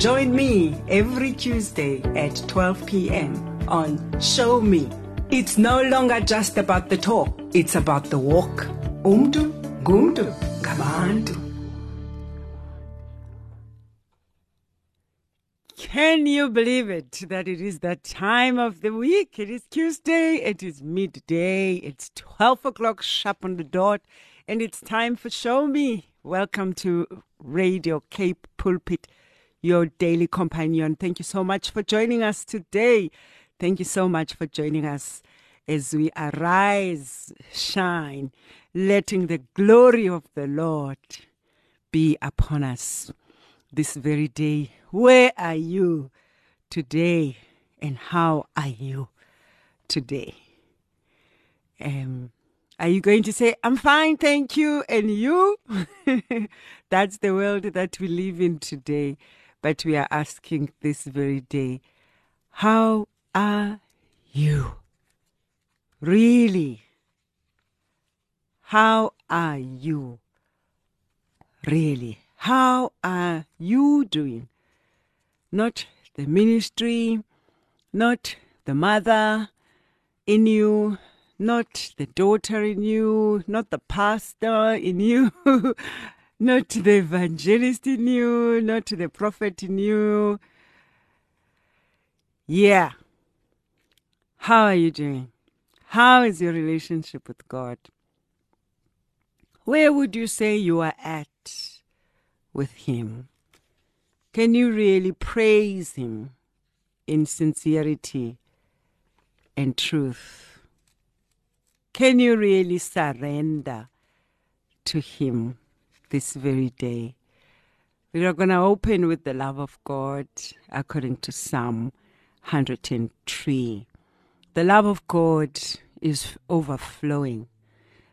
Join me every Tuesday at 12 p.m. on Show Me. It's no longer just about the talk, it's about the walk. Umdu, gumdu, gabantu. Can you believe it that it is that time of the week? It is Tuesday, it is midday, it's 12 o'clock sharp on the dot, and it's time for Show Me. Welcome to Radio Cape Pulpit, your daily companion. Thank you so much for joining us today. Thank you so much for joining us as we arise, shine, letting the glory of the Lord be upon us this very day. Where are you today and how are you today? Um, are you going to say, I'm fine, thank you, and you? That's the world that we live in today. But we are asking this very day, how are you? Really? How are you? Really? How are you doing? Not the ministry, not the mother in you, not the daughter in you, not the pastor in you, not the evangelist you, not the prophet you. Yeah. How are you doing? How is your relationship with God? Where would you say you are at with Him? Can you really praise Him in sincerity and truth? Can you really surrender to Him this very day? We are going to open with the love of God according to Psalm 103. The love of God is overflowing.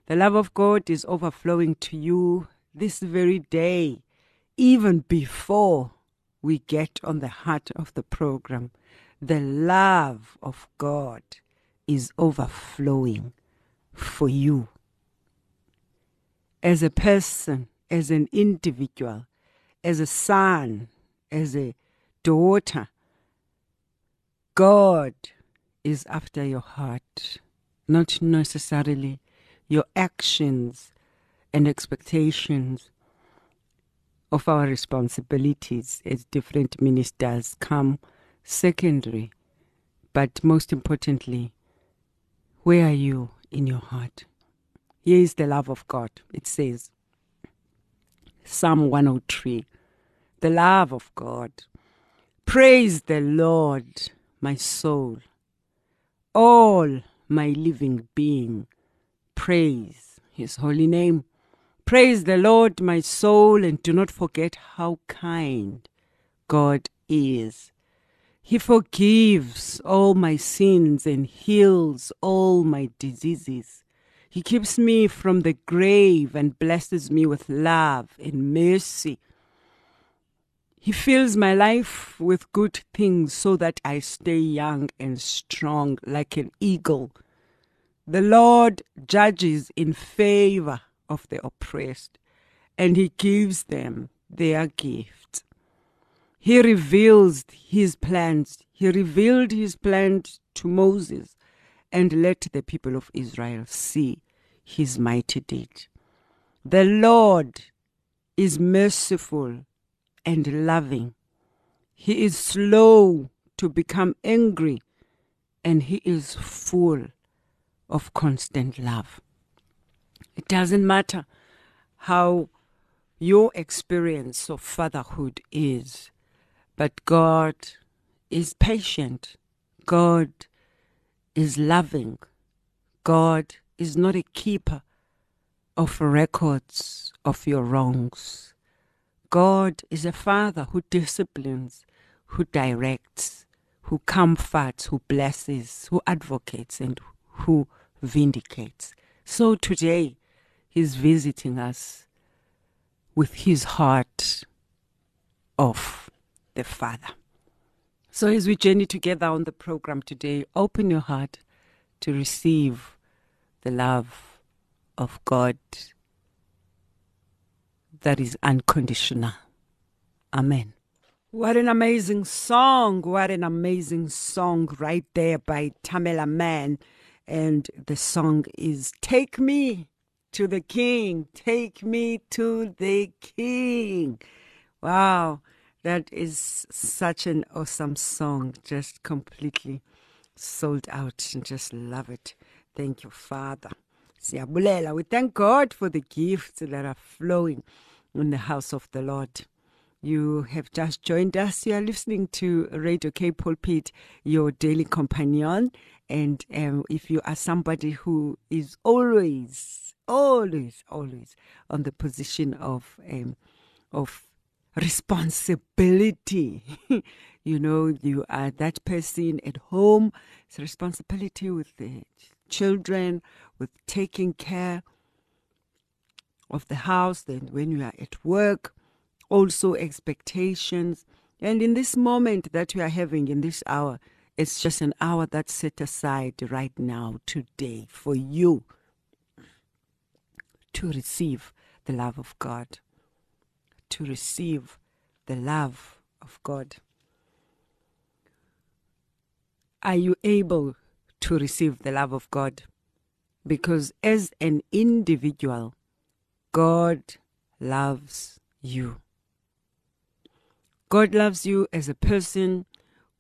The love of God is overflowing to you this very day, even before we get on the heart of the program. The love of God is overflowing for you. As a person, as an individual, as a son, as a daughter, God is after your heart, not necessarily your actions and expectations of our responsibilities as different ministers come secondary. But most importantly, where are you in your heart? Here is the love of God. It says, Psalm 103, the love of God. Praise the Lord, my soul. All my living being, praise his holy name. Praise the Lord, my soul, and do not forget how kind God is. He forgives all my sins and heals all my diseases. He keeps me from the grave and blesses me with love and mercy. He fills my life with good things so that I stay young and strong like an eagle. The Lord judges in favor of the oppressed, and He gives them their gift. He reveals His plans. He revealed His plans to Moses and let the people of Israel see His mighty deed. The Lord is merciful and loving. He is slow to become angry, and He is full of constant love. It doesn't matter how your experience of fatherhood is, but God is patient. God is loving. God is not a keeper of records of your wrongs. God is a father who disciplines, who directs, who comforts, who blesses, who advocates, and who vindicates. So today, He's visiting us with His heart of the Father. So, as we journey together on the program today, open your heart to receive the love of God that is unconditional. Amen. What an amazing song! What an amazing song right there by Tamela Mann. And the song is Take Me to the King. Take me to the King. Wow, that is such an awesome song. Just completely sold out and just love it. Thank you, Father. Siyabulela. We thank God for the gifts that are flowing in the house of the Lord. You have just joined us. You are listening to Radio K Pulpit, your daily companion. And um, if you are somebody who is always, always, always on the position of um, of responsibility, you know, you are that person at home. It's responsibility with the children, with taking care of the house. Then when you are at work also expectations. And in this moment that we are having in this hour, it's just an hour that's set aside right now, today, for you to receive the love of God. To receive the love of God. Are you able to receive the love of God? Because as an individual, God loves you. God loves you as a person.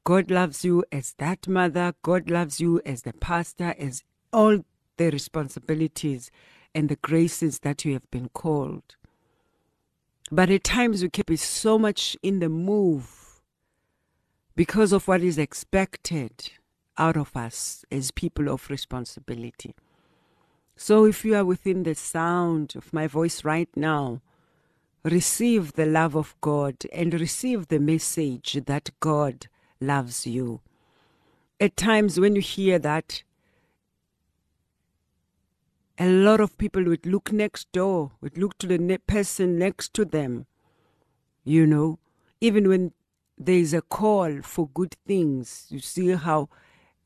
God loves you as that mother. God loves you as the pastor, as all the responsibilities and the graces that you have been called. But at times we can be so much in the move because of what is expected out of us as people of responsibility. So if you are within the sound of my voice right now, receive the love of God and receive the message that God loves you. At times, when you hear that, a lot of people would look next door, would look to the ne- person next to them. You know, even when there is a call for good things, you see how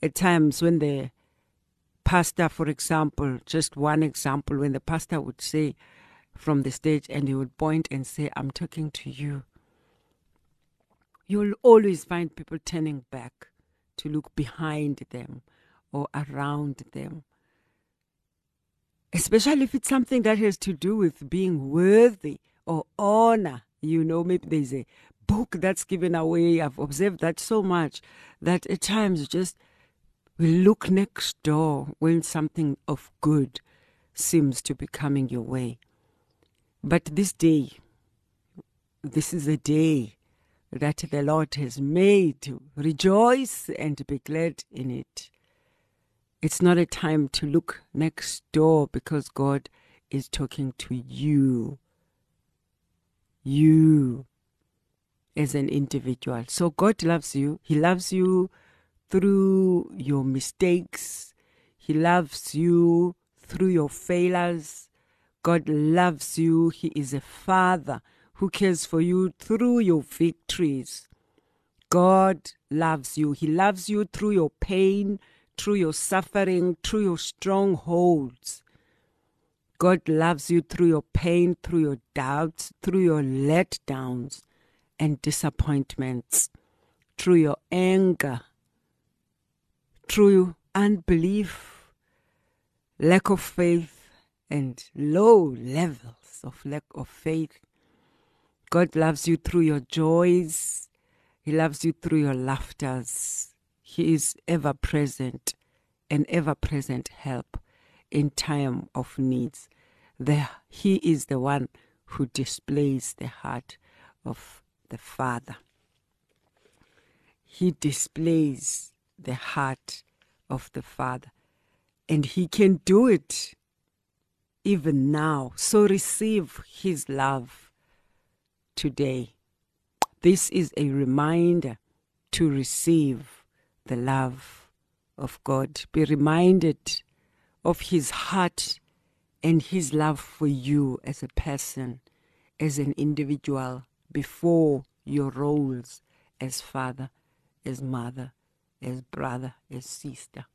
at times when the pastor, for example, just one example, when the pastor would say, from the stage and he would point and say, I'm talking to you. You'll always find people turning back to look behind them or around them. Especially if it's something that has to do with being worthy or honor. You know, maybe there's a book that's given away. I've observed that so much that at times just we look next door when something of good seems to be coming your way. But this day, this is a day that the Lord has made rejoice and be glad in it. It's not a time to look next door because God is talking to you. You as an individual. So God loves you. He loves you through your mistakes. He loves you through your failures. God loves you. He is a father who cares for you through your victories. God loves you. He loves you through your pain, through your suffering, through your strongholds. God loves you through your pain, through your doubts, through your letdowns and disappointments, through your anger, through unbelief, lack of faith, and low levels of lack of faith. God loves you through your joys. He loves you through your laughters. He is ever present, an ever present help in time of needs. The, he is the one who displays the heart of the Father. He displays the heart of the Father. And he can do it even now. So receive His love today. This is a reminder to receive the love of God. Be reminded of his heart and his love for you as a person, as an individual, before your roles as father, as mother, as brother, as sister.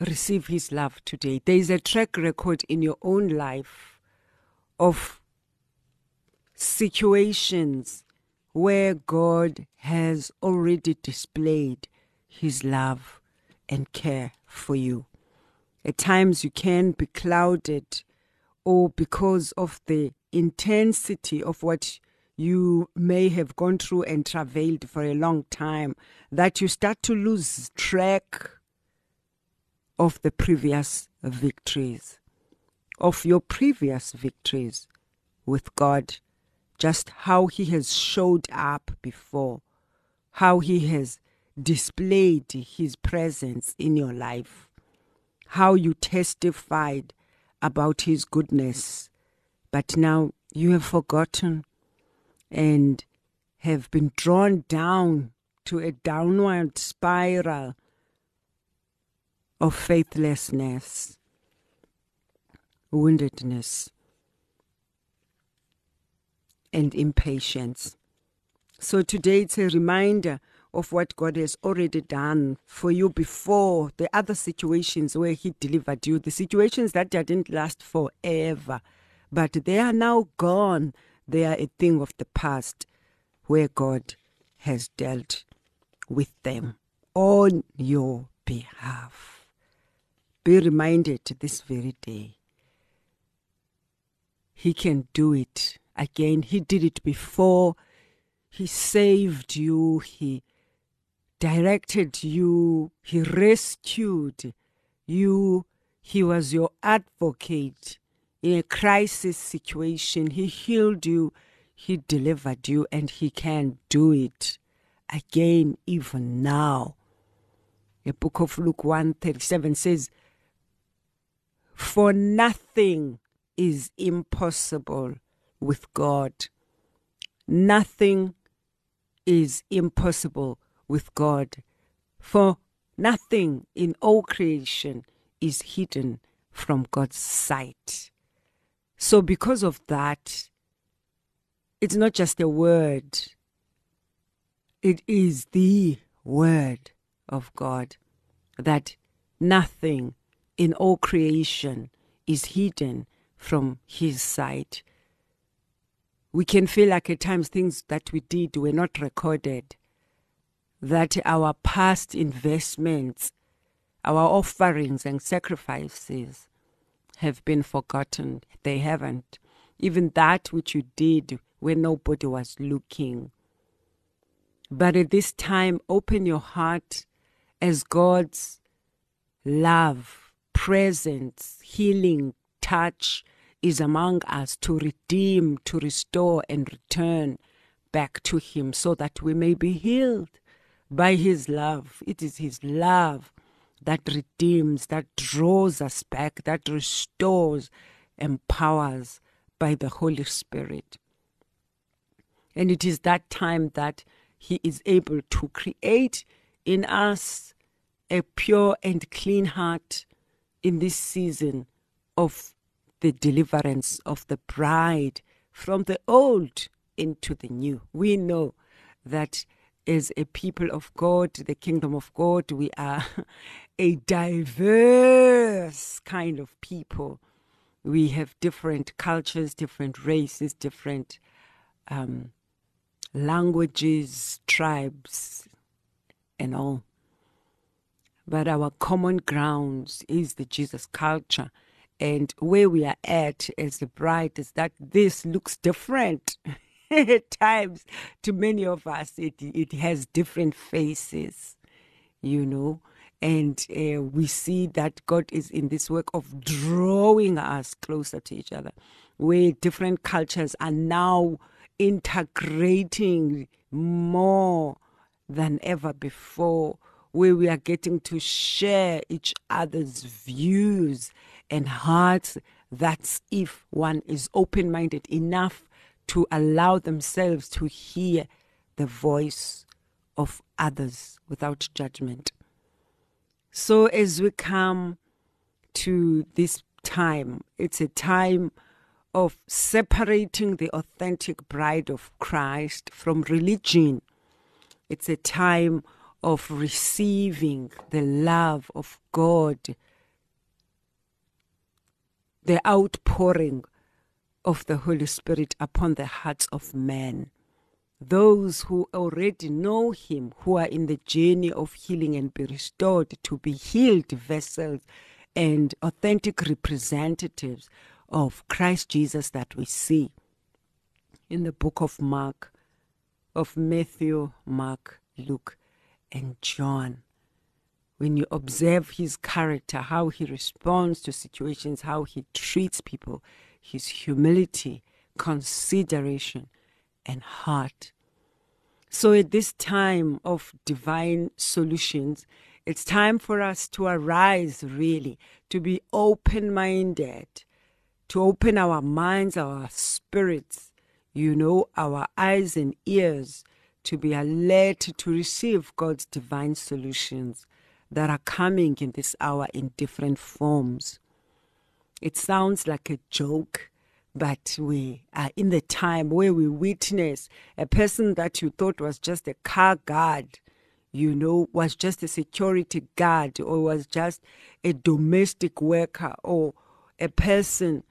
Receive his love today. There is a track record in your own life of situations where God has already displayed his love and care for you. At times you can be clouded or because of the intensity of what you may have gone through and travailed for a long time that you start to lose track of the previous victories, of your previous victories with God, just how He has showed up before, how He has displayed His presence in your life, how you testified about His goodness, but now you have forgotten and have been drawn down to a downward spiral of faithlessness, woundedness, and impatience. So today it's a reminder of what God has already done for you before the other situations where He delivered you, the situations that didn't last forever, but they are now gone. They are a thing of the past where God has dealt with them on your behalf. Be reminded this very day. He can do it again. He did it before. He saved you. He directed you, He rescued you, He was your advocate in a crisis situation. He healed you, He delivered you, and He can do it again, even now. The book of Luke 137 says, For nothing is impossible with God. Nothing is impossible with God. For nothing in all creation is hidden from God's sight. So, because of that, it's not just a word, it is the word of God that nothing in all creation is hidden from His sight. We can feel like at times things that we did were not recorded that our past investments, our offerings and sacrifices have been forgotten. They haven't. Even that which you did when nobody was looking. But at this time, open your heart as God's love, presence, healing, touch is among us to redeem, to restore, and return back to Him so that we may be healed by his love. It is his love that redeems, that draws us back, that restores, empowers by the Holy Spirit. And it is that time that he is able to create in us a pure and clean heart in this season of the deliverance of the bride from the old into the new. We know that as a people of God, the kingdom of God, we are a diverse kind of people. We have different cultures, different races, different um, languages, tribes, and all. But our common grounds is the Jesus culture. And where we are at as the bride is that this looks different. at times to many of us it it has different faces you know and uh, we see that God is in this work of drawing us closer to each other where different cultures are now integrating more than ever before where we are getting to share each other's views and hearts that's if one is open minded enough to allow themselves to hear the voice of others without judgment. So, as we come to this time, it's a time of separating the authentic bride of Christ from religion. It's a time of receiving the love of God, the outpouring of the Holy Spirit upon the hearts of men. Those who already know Him, who are in the journey of healing and be restored to be healed vessels and authentic representatives of Christ Jesus that we see in the book of Mark, of Matthew, Mark, Luke, and John. When you observe his character, how he responds to situations, how he treats people, his humility, consideration, and heart. So, at this time of divine solutions, it's time for us to arise, really, to be open minded, to open our minds, our spirits, you know, our eyes and ears, to be alert to receive God's divine solutions that are coming in this hour in different forms. It sounds like a joke, but we are in the time where we witness a person that you thought was just a car guard, you know, was just a security guard or was just a domestic worker or a person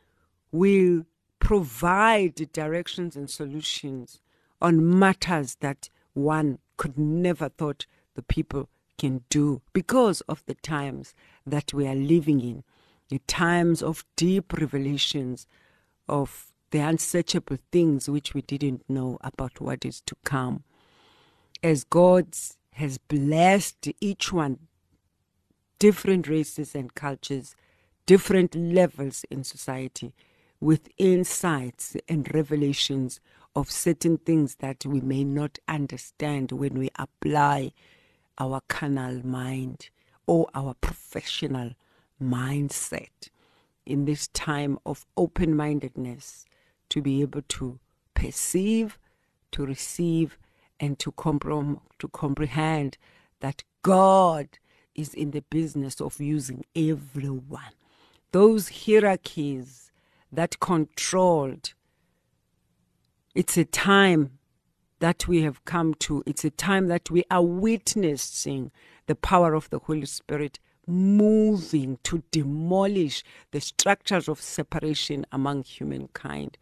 will provide directions and solutions on matters that one could never thought the people can do because of the times that we are living in. The times of deep revelations of the unsearchable things which we didn't know about what is to come. As god has blessed each one different races and cultures different levels in society with insights and revelations of certain things that we may not understand when we apply our carnal mind or our professional mindset in this time of open mindedness to be able to perceive, to receive, and to, comprom- to comprehend that God is in the business of using everyone. Those hierarchies that controlled. It's a time that we have come to. It's a time that we are witnessing the power of the Holy Spirit moving to demolish the structures of separation among humankind,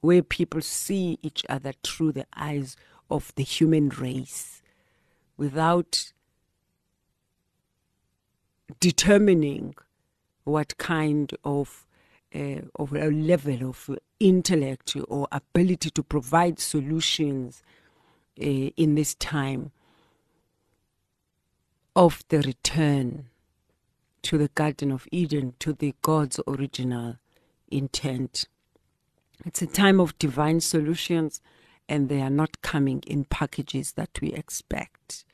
where people see each other through the eyes of the human race without determining what kind of uh, of a level of intellect or ability to provide solutions uh, in this time of the return to the Garden of Eden, to the God's original intent. It's a time of divine solutions, and they are not coming in packages that we expect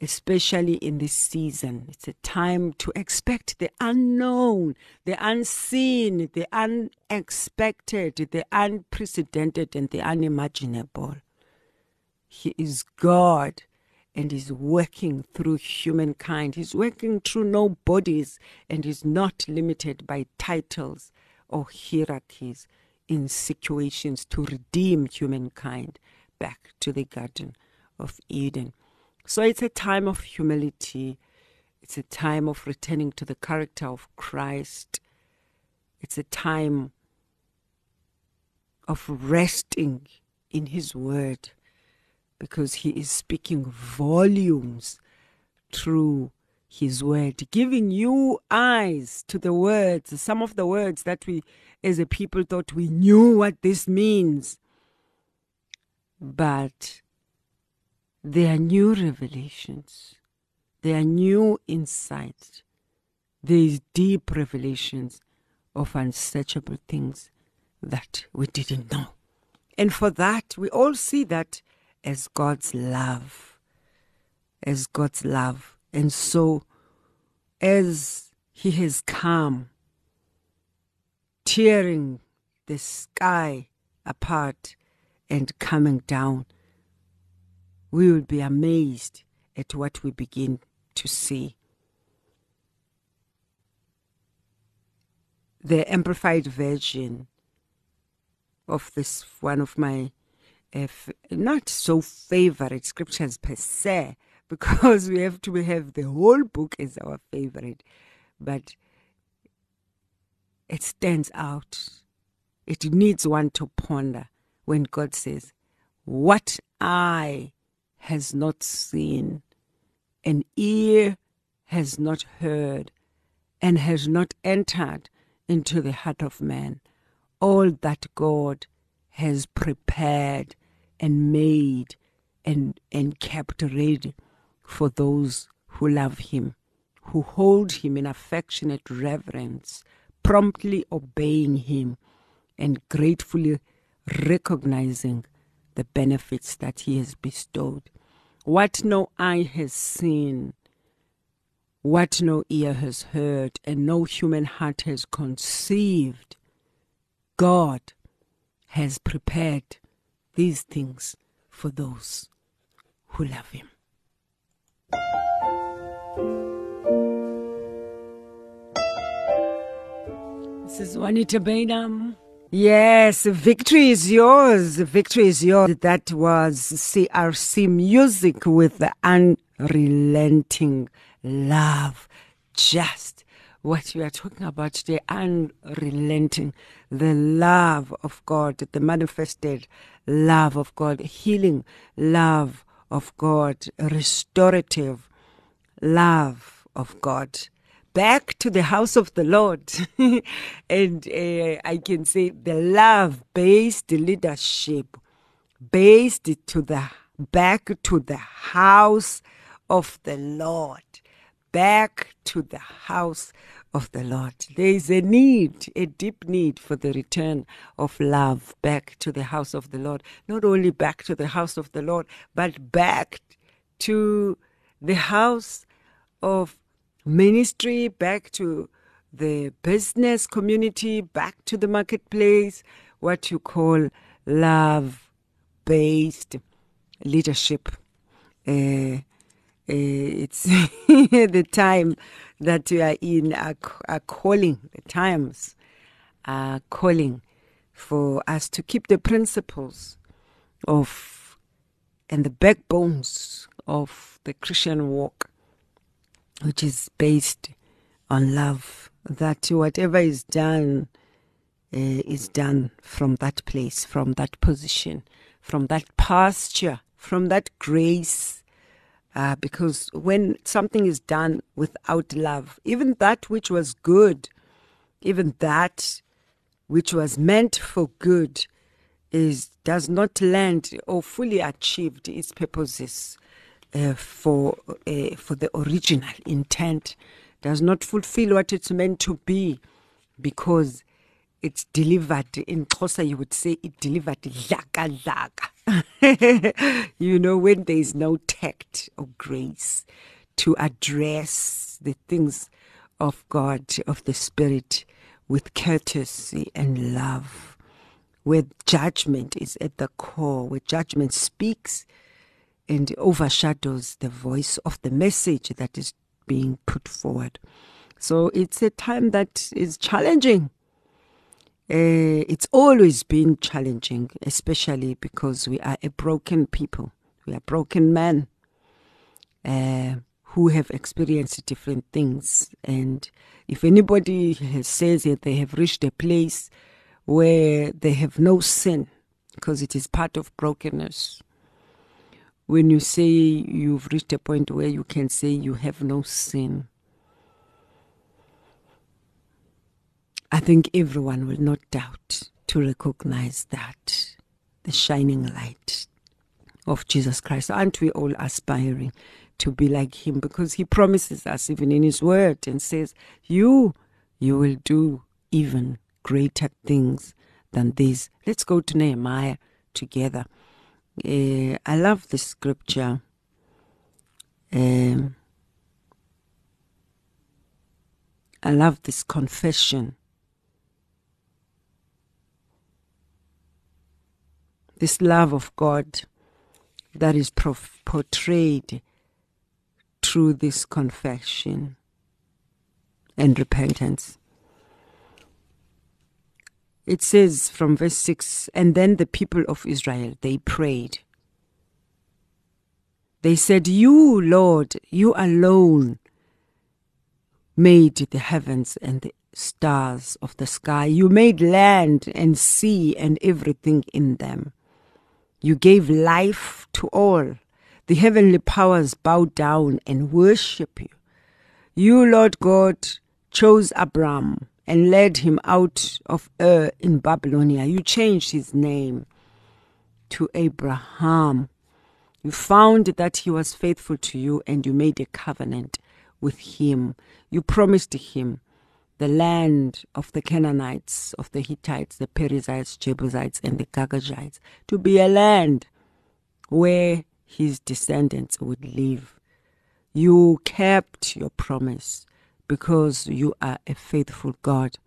especially in this season. It's a time to expect the unknown, the unseen, the unexpected, the unprecedented, and the unimaginable. He is God and is working through humankind. He's working through no bodies and is not limited by titles or hierarchies in situations to redeem humankind back to the Garden of Eden. So it's a time of humility. It's a time of returning to the character of Christ. It's a time of resting in His Word because He is speaking volumes through His Word, giving you eyes to the words, some of the words that we as a people thought we knew what this means. But there are new revelations. There are new insights. There is deep revelations of unsearchable things that we didn't know. And for that, we all see that as God's love. As God's love. And so, as He has come, tearing the sky apart and coming down we will be amazed at what we begin to see. The Amplified Version of this, one of my not so favorite scriptures per se, because we have to have the whole book as our favorite, but it stands out. It needs one to ponder when God says, What eye has not seen, an ear has not heard, and has not entered into the heart of man, all that God has prepared and made and, and kept ready for those who love Him, who hold Him in affectionate reverence, promptly obeying Him, and gratefully recognizing the benefits that He has bestowed. What no eye has seen, what no ear has heard, and no human heart has conceived, God has prepared these things for those who love Him. This is Juanita Bynum. Yes, victory is yours. Victory is yours. That was CRC Music with the unrelenting love. Just what we are talking about today unrelenting, the love of God, the manifested love of God, healing love of God, restorative love of God back to the house of the Lord. and uh, I can say the love based leadership based to the back to the house of the Lord. Back to the house of the Lord. There is a need, a deep need for the return of love back to the house of the Lord. Not only back to the house of the Lord, but back to the house of ministry, back to the business community, back to the marketplace, what you call love based leadership. Uh, it's the time that we are in, are, are calling, the times are calling for us to keep the principles of and the backbones of the Christian walk which is based on love. That whatever is done uh, is done from that place, from that position, from that posture, from that grace. Uh, because when something is done without love, even that which was good, even that which was meant for good, is does not land or fully achieved its purposes uh, for uh, for the original intent does not fulfill what it's meant to be because it's delivered in Xhosa you would say it delivered laka laka you know when there is no tact or grace to address the things of God of the spirit with courtesy and love where judgment is at the core where judgment speaks and overshadows the voice of the message that is being put forward. So it's a time that is challenging. Uh, it's always been challenging, especially because we are a broken people. We are broken men uh, who have experienced different things. And if anybody says that they have reached a place where they have no sin, because it is part of brokenness, when you say you've reached a point where you can say you have no sin, I think everyone will not doubt to recognize that the shining light of Jesus Christ. Aren't we all aspiring to be like him? Because he promises us, even in his word, and says, You, you will do even greater things than these. Let's go to Nehemiah together. Uh, I love the scripture. Um, I love this confession. This love of God that is portrayed through this confession and repentance. It says from verse 6 And then the people of Israel, they prayed. They said, You, Lord, you alone made the heavens and the stars of the sky. You made land and sea and everything in them. You gave life to all. The heavenly powers bow down and worship you. You, Lord God, chose Abram and led him out of Ur in Babylonia. You changed his name to Abraham. You found that he was faithful to you and you made a covenant with him. You promised him the land of the Canaanites, of the Hittites, the Perizzites, Jebusites, and the Girgashites to be a land where his descendants would live. You kept your promise because you are a faithful God.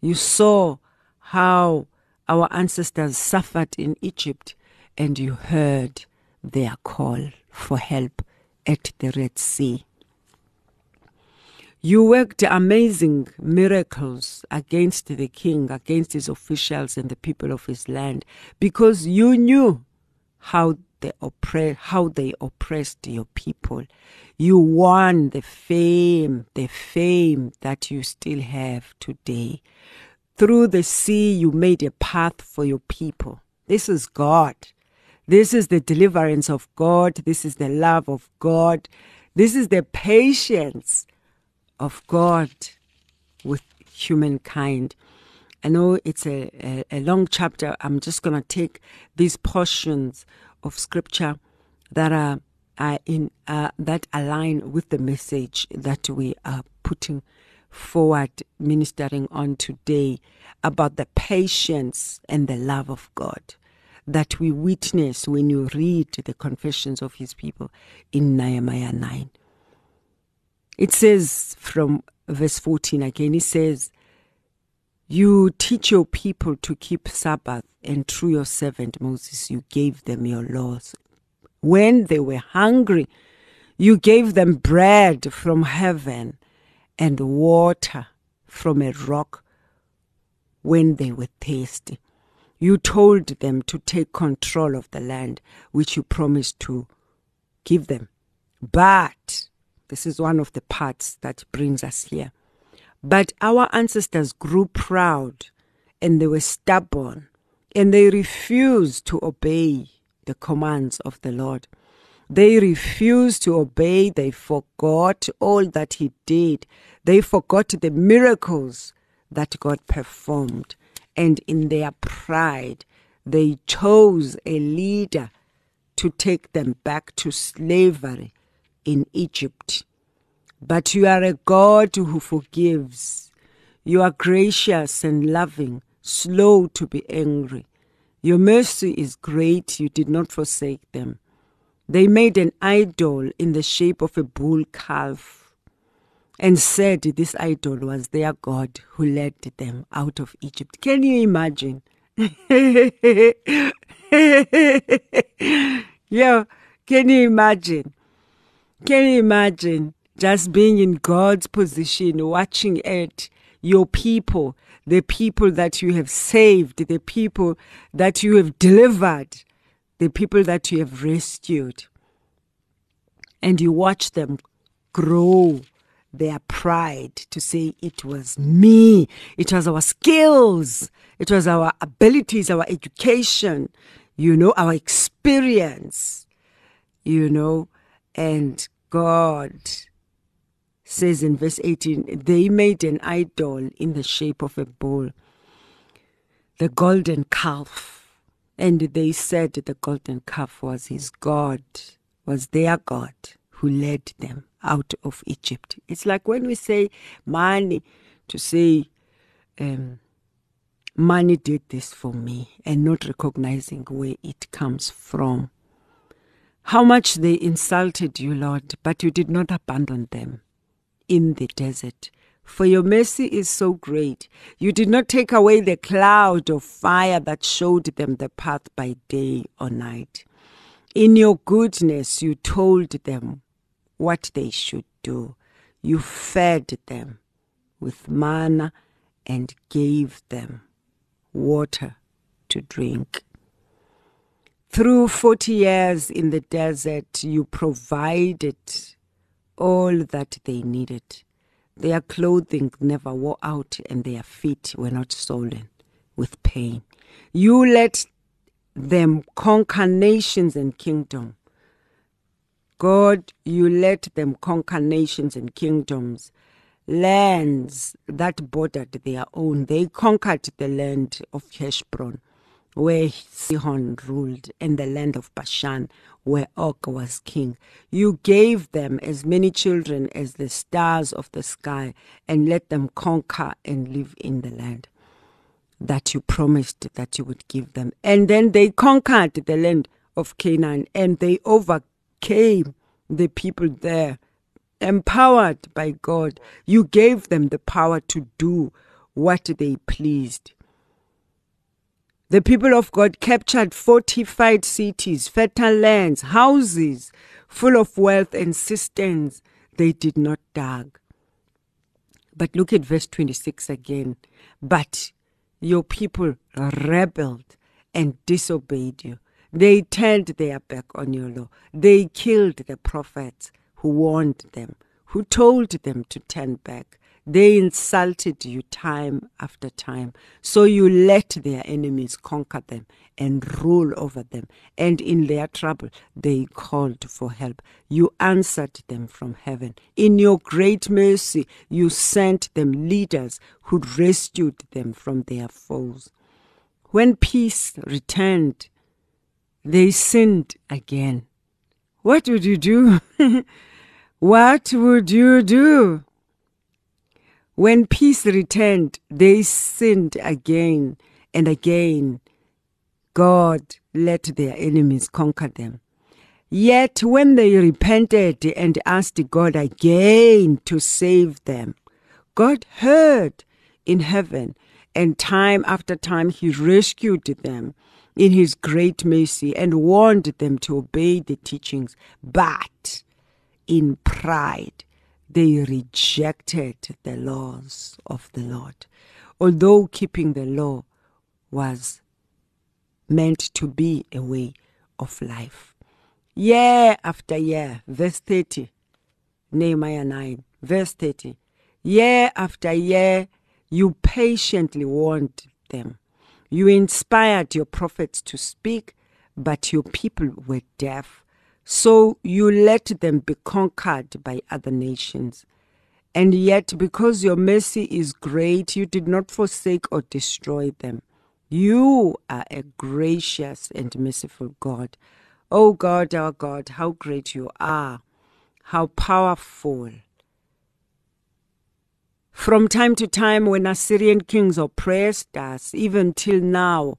You saw how our ancestors suffered in Egypt and you heard their call for help at the Red Sea. You worked amazing miracles against the king, against his officials and the people of his land, because you knew how they oppre- how they oppressed your people. You won the fame, the fame that you still have today. Through the sea, you made a path for your people. This is God. This is the deliverance of God. This is the love of God. This is the patience of God with humankind. I know it's a, a, a long chapter. I'm just going to take these portions of scripture that are, are in uh, that align with the message that we are putting forward, ministering on today about the patience and the love of God that we witness when you read the confessions of His people in Nehemiah 9. It says from verse 14 again, it says, You teach your people to keep Sabbath, and through your servant Moses, you gave them your laws. When they were hungry, you gave them bread from heaven and water from a rock when they were thirsty. You told them to take control of the land which you promised to give them. But this is one of the parts that brings us here. But our ancestors grew proud and they were stubborn and they refused to obey the commands of the Lord. They refused to obey. They forgot all that He did. They forgot the miracles that God performed. And in their pride, they chose a leader to take them back to slavery in Egypt. But you are a God who forgives. You are gracious and loving, slow to be angry. Your mercy is great. You did not forsake them. They made an idol in the shape of a bull calf and said this idol was their God who led them out of Egypt. Can you imagine? yeah, can you imagine? Can you imagine just being in God's position, watching at your people, the people that you have saved, the people that you have delivered, the people that you have rescued. And you watch them grow their pride to say it was me, it was our skills, it was our abilities, our education, you know, our experience, you know, and God says in verse 18, they made an idol in the shape of a bull, the golden calf. And they said the golden calf was his God, was their God who led them out of Egypt. It's like when we say money, to say, um, money did this for me, and not recognizing where it comes from. How much they insulted you, Lord, but you did not abandon them in the desert. For your mercy is so great. You did not take away the cloud of fire that showed them the path by day or night. In your goodness, you told them what they should do. You fed them with manna and gave them water to drink. Through 40 years in the desert, you provided all that they needed. Their clothing never wore out and their feet were not swollen with pain. You let them conquer nations and kingdoms. God, you let them conquer nations and kingdoms, lands that bordered their own. They conquered the land of Heshbon, where Sihon ruled, and the land of Bashan, where Og was king. You gave them as many children as the stars of the sky, and let them conquer and live in the land that you promised that you would give them. And then they conquered the land of Canaan, and they overcame the people there. Empowered by God, you gave them the power to do what they pleased. The people of God captured fortified cities, fertile lands, houses full of wealth and cisterns they did not dig. But look at verse 26 again. But your people rebelled and disobeyed you. They turned their back on your law. They killed the prophets who warned them, who told them to turn back. They insulted you time after time. So you let their enemies conquer them and rule over them. And in their trouble, they called for help. You answered them from heaven. In your great mercy, you sent them leaders who rescued them from their foes. When peace returned, they sinned again. What would you do? what would you do? When peace returned, they sinned again and again. God let their enemies conquer them. Yet when they repented and asked God again to save them, God heard in heaven, and time after time He rescued them in His great mercy and warned them to obey the teachings. But in pride, they rejected the laws of the Lord. Although keeping the law was meant to be a way of life. Year after year, verse 30, Nehemiah 9, verse 30. Year after year, you patiently warned them. You inspired your prophets to speak, but your people were deaf so you let them be conquered by other nations. And yet, because your mercy is great, you did not forsake or destroy them. You are a gracious and merciful God. O oh God, our God, how great you are, how powerful. From time to time, when Assyrian kings oppressed us, even till now,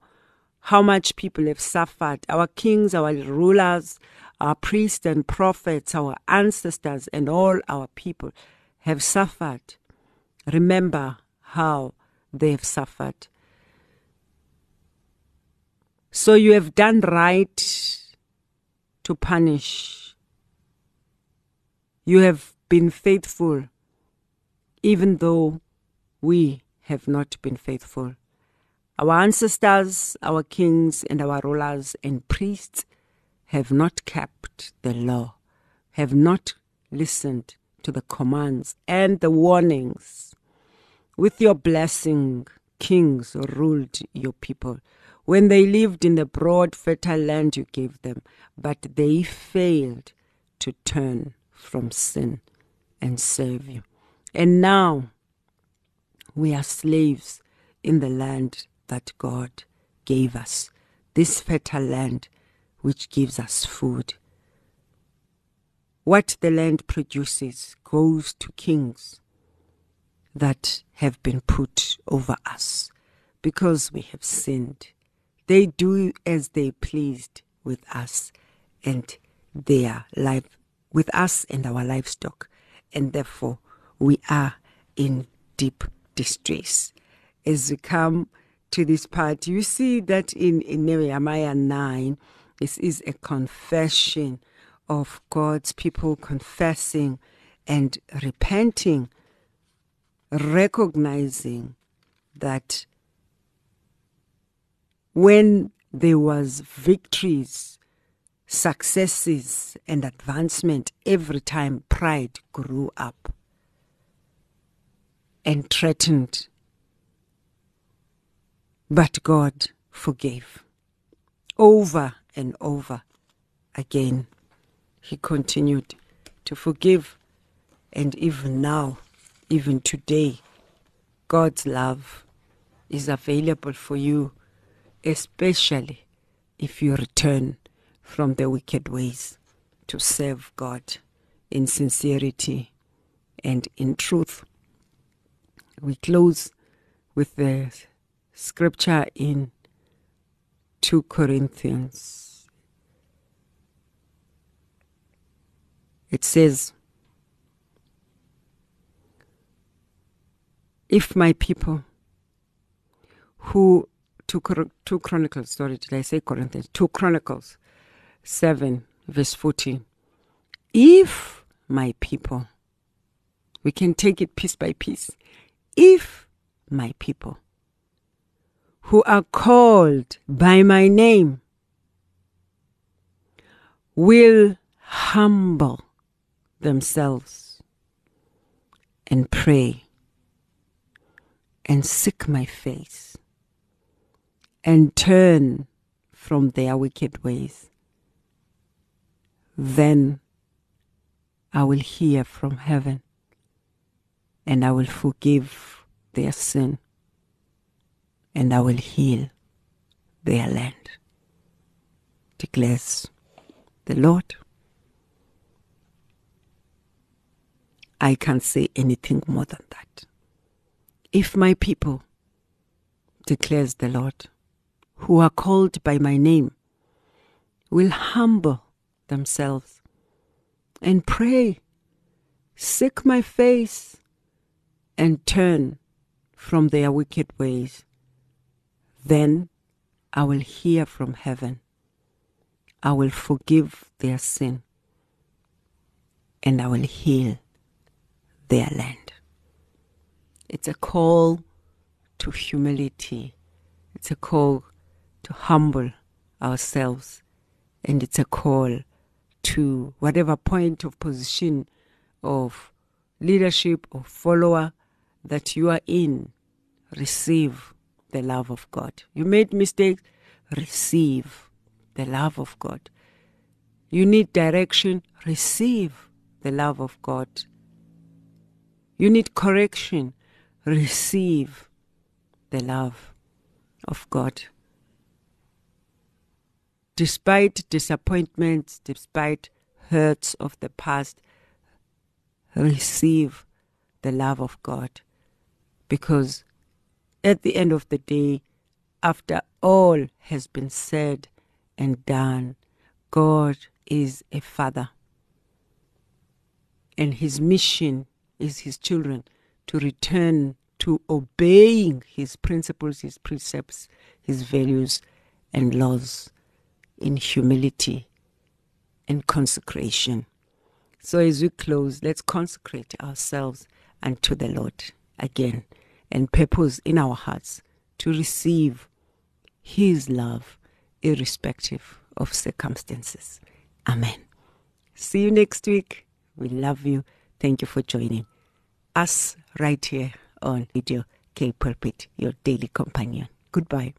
how much people have suffered. Our kings, our rulers, our priests and prophets, our ancestors, and all our people have suffered. Remember how they have suffered. So you have done right to punish. You have been faithful, even though we have not been faithful. Our ancestors, our kings, and our rulers and priests have not kept the law, have not listened to the commands and the warnings. With your blessing, kings ruled your people when they lived in the broad, fertile land you gave them, but they failed to turn from sin and serve you. And now we are slaves in the land that God gave us, this fertile land which gives us food. What the land produces goes to kings that have been put over us because we have sinned. They do as they pleased with us and their life, with us and our livestock, and therefore we are in deep distress. As we come to this part, you see that in, in Nehemiah 9, This is a confession of God's people confessing and repenting, recognizing that when there was victories, successes and advancement every time pride grew up and threatened. But God forgave over and over again. He continued to forgive. And even now, even today, God's love is available for you, especially if you return from the wicked ways to serve God in sincerity and in truth. We close with the scripture in 2 Corinthians. It says, If my people who, 2, two Chronicles, sorry, did I say Corinthians? 2 Chronicles 7, verse 14. If my people, we can take it piece by piece. If my people who are called by my name will humble themselves and pray and seek my face and turn from their wicked ways, then I will hear from heaven and I will forgive their sin and I will heal their land, declares the Lord. I can't say anything more than that. If my people, declares the Lord, who are called by my name, will humble themselves and pray, seek my face, and turn from their wicked ways, then I will hear from heaven. I will forgive their sin and I will heal their land. It's a call to humility. It's a call to humble ourselves. And it's a call to whatever point of position of leadership or follower that you are in, receive the love of God. You made mistakes, receive the love of God. You need direction, receive the love of God. You need correction, receive the love of God. Despite disappointments, despite hurts of the past, receive the love of God. Because at the end of the day, after all has been said and done, God is a father. And his mission is his children to return to obeying his principles, his precepts, his values, and laws in humility and consecration. So, as we close, let's consecrate ourselves unto the Lord again and purpose in our hearts to receive His love, irrespective of circumstances. Amen. See you next week. We love you. Thank you for joining us right here on Radio K Pulpit, your daily companion. Goodbye.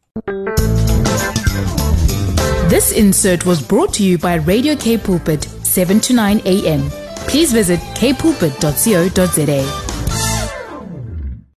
This insert was brought to you by Radio K Pulpit, 7 to 9 a.m. Please visit kpulpit.co.za.